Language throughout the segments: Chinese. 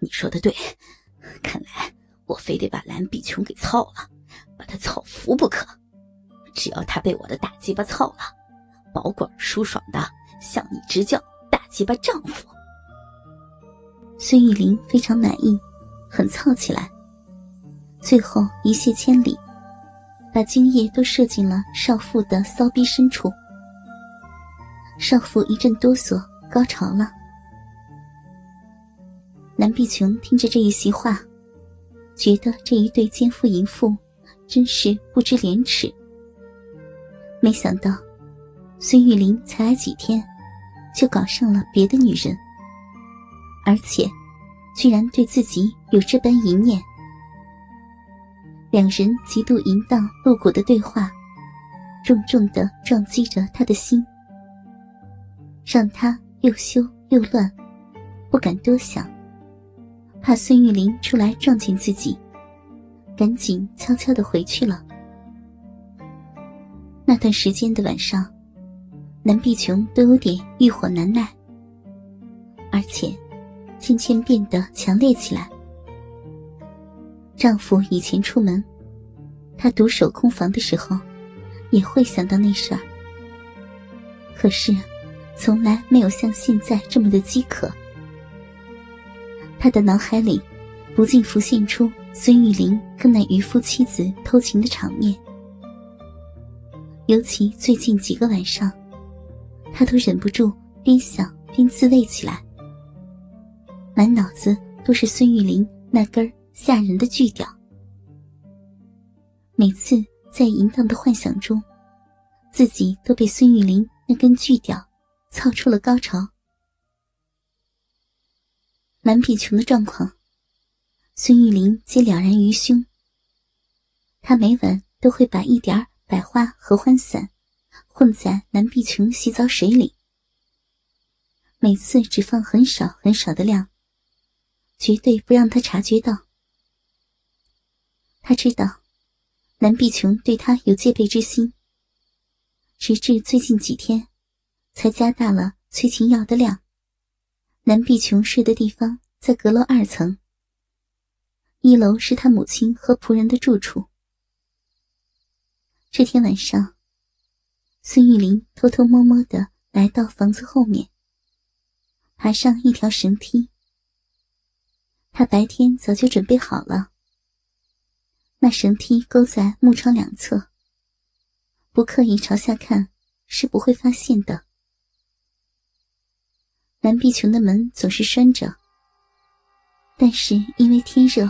你说的对，看来我非得把蓝碧琼给操了，把她操服不可。只要她被我的大鸡巴操了，保管舒爽的向你直叫大鸡巴丈夫。孙玉玲非常满意，很操起来，最后一泻千里，把精液都射进了少妇的骚逼深处。少妇一阵哆嗦，高潮了。南碧琼听着这一席话，觉得这一对奸夫淫妇真是不知廉耻。没想到，孙玉玲才来几天，就搞上了别的女人，而且居然对自己有这般淫念。两人极度淫荡露骨的对话，重重的撞击着他的心，让他又羞又乱，不敢多想。怕孙玉玲出来撞见自己，赶紧悄悄的回去了。那段时间的晚上，南碧琼都有点欲火难耐，而且渐渐变得强烈起来。丈夫以前出门，她独守空房的时候，也会想到那事儿，可是从来没有像现在这么的饥渴。他的脑海里不禁浮现出孙玉玲跟那渔夫妻子偷情的场面，尤其最近几个晚上，他都忍不住边想边自慰起来，满脑子都是孙玉玲那根吓人的巨屌。每次在淫荡的幻想中，自己都被孙玉玲那根巨屌操出了高潮。蓝碧琼的状况，孙玉玲皆了然于胸。他每晚都会把一点百花合欢散混在蓝碧琼洗澡水里，每次只放很少很少的量，绝对不让他察觉到。他知道蓝碧琼对他有戒备之心，直至最近几天，才加大了催情药的量。南碧琼睡的地方在阁楼二层，一楼是他母亲和仆人的住处。这天晚上，孙玉玲偷偷摸摸的来到房子后面，爬上一条绳梯。她白天早就准备好了，那绳梯勾在木窗两侧，不刻意朝下看是不会发现的。蓝碧琼的门总是拴着，但是因为天热，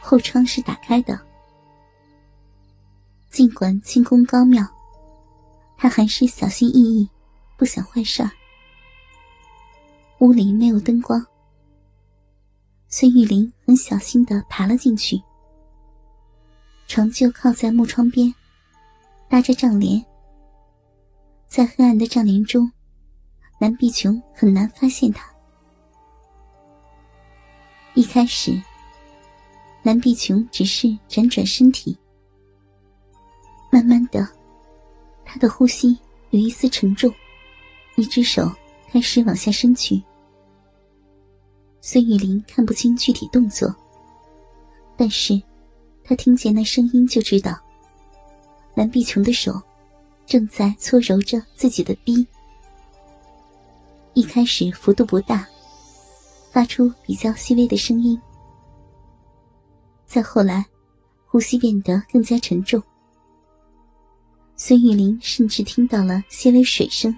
后窗是打开的。尽管轻功高妙，他还是小心翼翼，不想坏事儿。屋里没有灯光，孙玉玲很小心的爬了进去。床就靠在木窗边，搭着帐帘，在黑暗的帐帘中。南碧琼很难发现他。一开始，南碧琼只是辗转身体，慢慢的，他的呼吸有一丝沉重，一只手开始往下伸去。孙玉玲看不清具体动作，但是，他听见那声音就知道，南碧琼的手正在搓揉着自己的臂。一开始幅度不大，发出比较细微的声音。再后来，呼吸变得更加沉重。孙玉玲甚至听到了些微水声。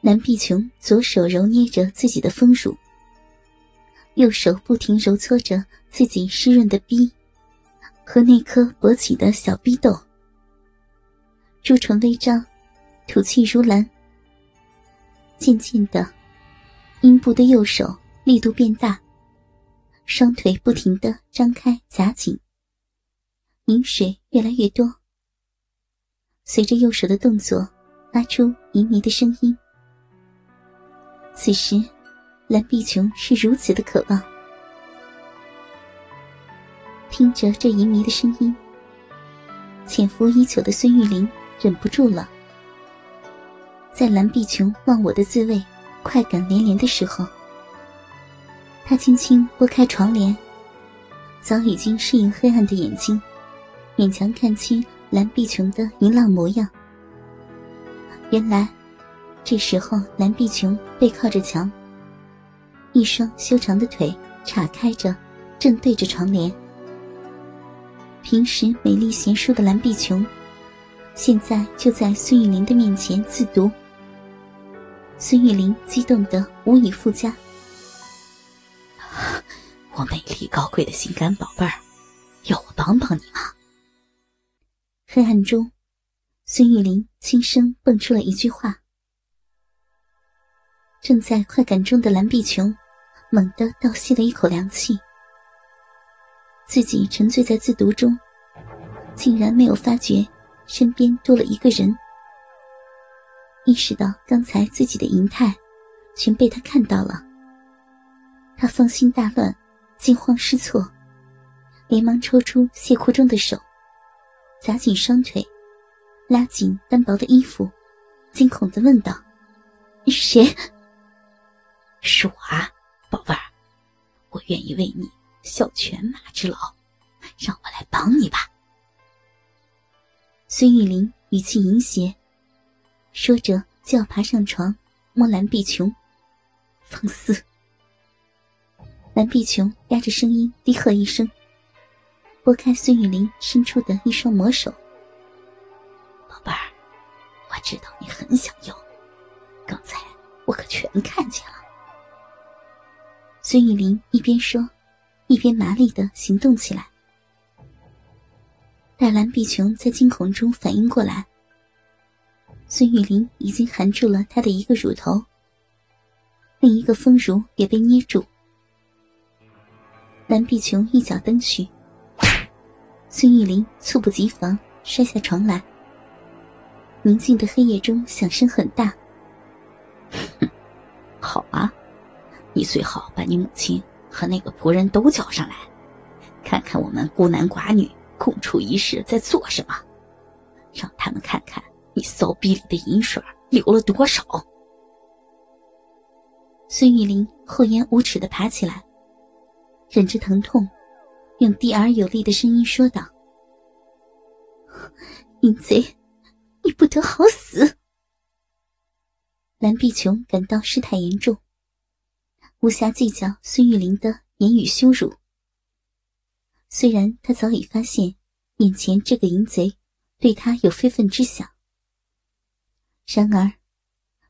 南碧琼左手揉捏着自己的丰乳，右手不停揉搓着自己湿润的逼和那颗勃起的小逼豆，朱唇微张，吐气如兰。渐渐的，阴部的右手力度变大，双腿不停的张开夹紧，饮水越来越多。随着右手的动作，发出淫迷的声音。此时，蓝碧琼是如此的渴望，听着这淫迷的声音，潜伏已久的孙玉玲忍不住了。在蓝碧琼忘我的滋味，快感连连的时候，他轻轻拨开床帘，早已经适应黑暗的眼睛，勉强看清蓝碧琼的淫浪模样。原来，这时候蓝碧琼背靠着墙，一双修长的腿岔开着，正对着床帘。平时美丽贤淑的蓝碧琼，现在就在孙玉玲的面前自读。孙玉玲激动得无以复加。我美丽高贵的心肝宝贝儿，要我帮帮你吗？黑暗中，孙玉玲轻声蹦出了一句话。正在快感中的蓝碧琼，猛地倒吸了一口凉气。自己沉醉在自读中，竟然没有发觉身边多了一个人。意识到刚才自己的银态全被他看到了，他芳心大乱，惊慌失措，连忙抽出亵裤中的手，夹紧双腿，拉紧单薄的衣服，惊恐的问道：“谁？是我啊，宝贝儿，我愿意为你效犬马之劳，让我来帮你吧。”孙玉玲语气淫邪。说着，就要爬上床摸蓝碧琼，放肆！蓝碧琼压着声音低喝一声，拨开孙雨林伸出的一双魔手。宝贝儿，我知道你很想要，刚才我可全看见了。孙雨林一边说，一边麻利的行动起来。待蓝碧琼在惊恐中反应过来。孙玉玲已经含住了他的一个乳头，另一个丰乳也被捏住。蓝碧琼一脚蹬去，孙玉玲猝不及防摔下床来。宁静的黑夜中，响声很大。哼，好啊，你最好把你母亲和那个仆人都叫上来，看看我们孤男寡女共处一室在做什么，让他们看看。你骚逼里的银水流了多少？孙玉玲厚颜无耻的爬起来，忍着疼痛，用低而有力的声音说道：“淫贼，你不得好死！”蓝碧琼感到事态严重，无暇计较孙玉玲的言语羞辱。虽然她早已发现眼前这个淫贼对她有非分之想。然而，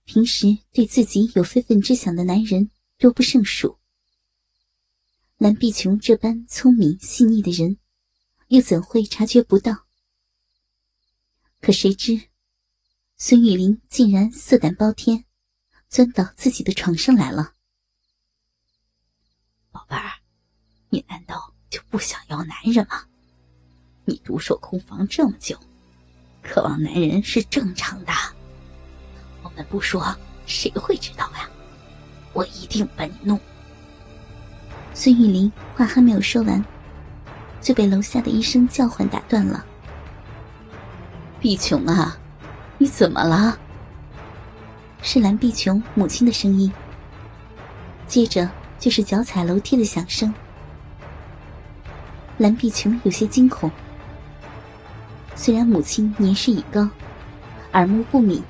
平时对自己有非分之想的男人多不胜数。蓝碧琼这般聪明细腻的人，又怎会察觉不到？可谁知，孙玉玲竟然色胆包天，钻到自己的床上来了。宝贝儿，你难道就不想要男人吗？你独守空房这么久，渴望男人是正常的。我们不说，谁会知道呀？我一定把你弄。孙玉玲话还没有说完，就被楼下的一声叫唤打断了。碧琼啊，你怎么了？是蓝碧琼母亲的声音。接着就是脚踩楼梯的响声。蓝碧琼有些惊恐。虽然母亲年事已高，耳目不敏。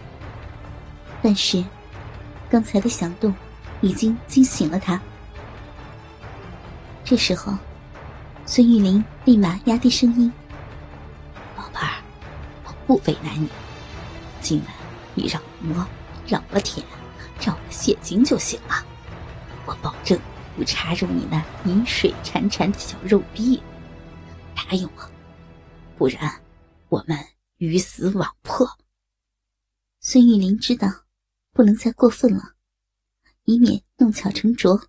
但是，刚才的响动已经惊醒了他。这时候，孙玉玲立马压低声音：“宝贝儿，我不为难你。今晚你让我摸，让我舔，让我泄精就行了。我保证不插入你那饮水潺潺的小肉壁。答应我，不然我们鱼死网破。”孙玉玲知道。不能再过分了，以免弄巧成拙。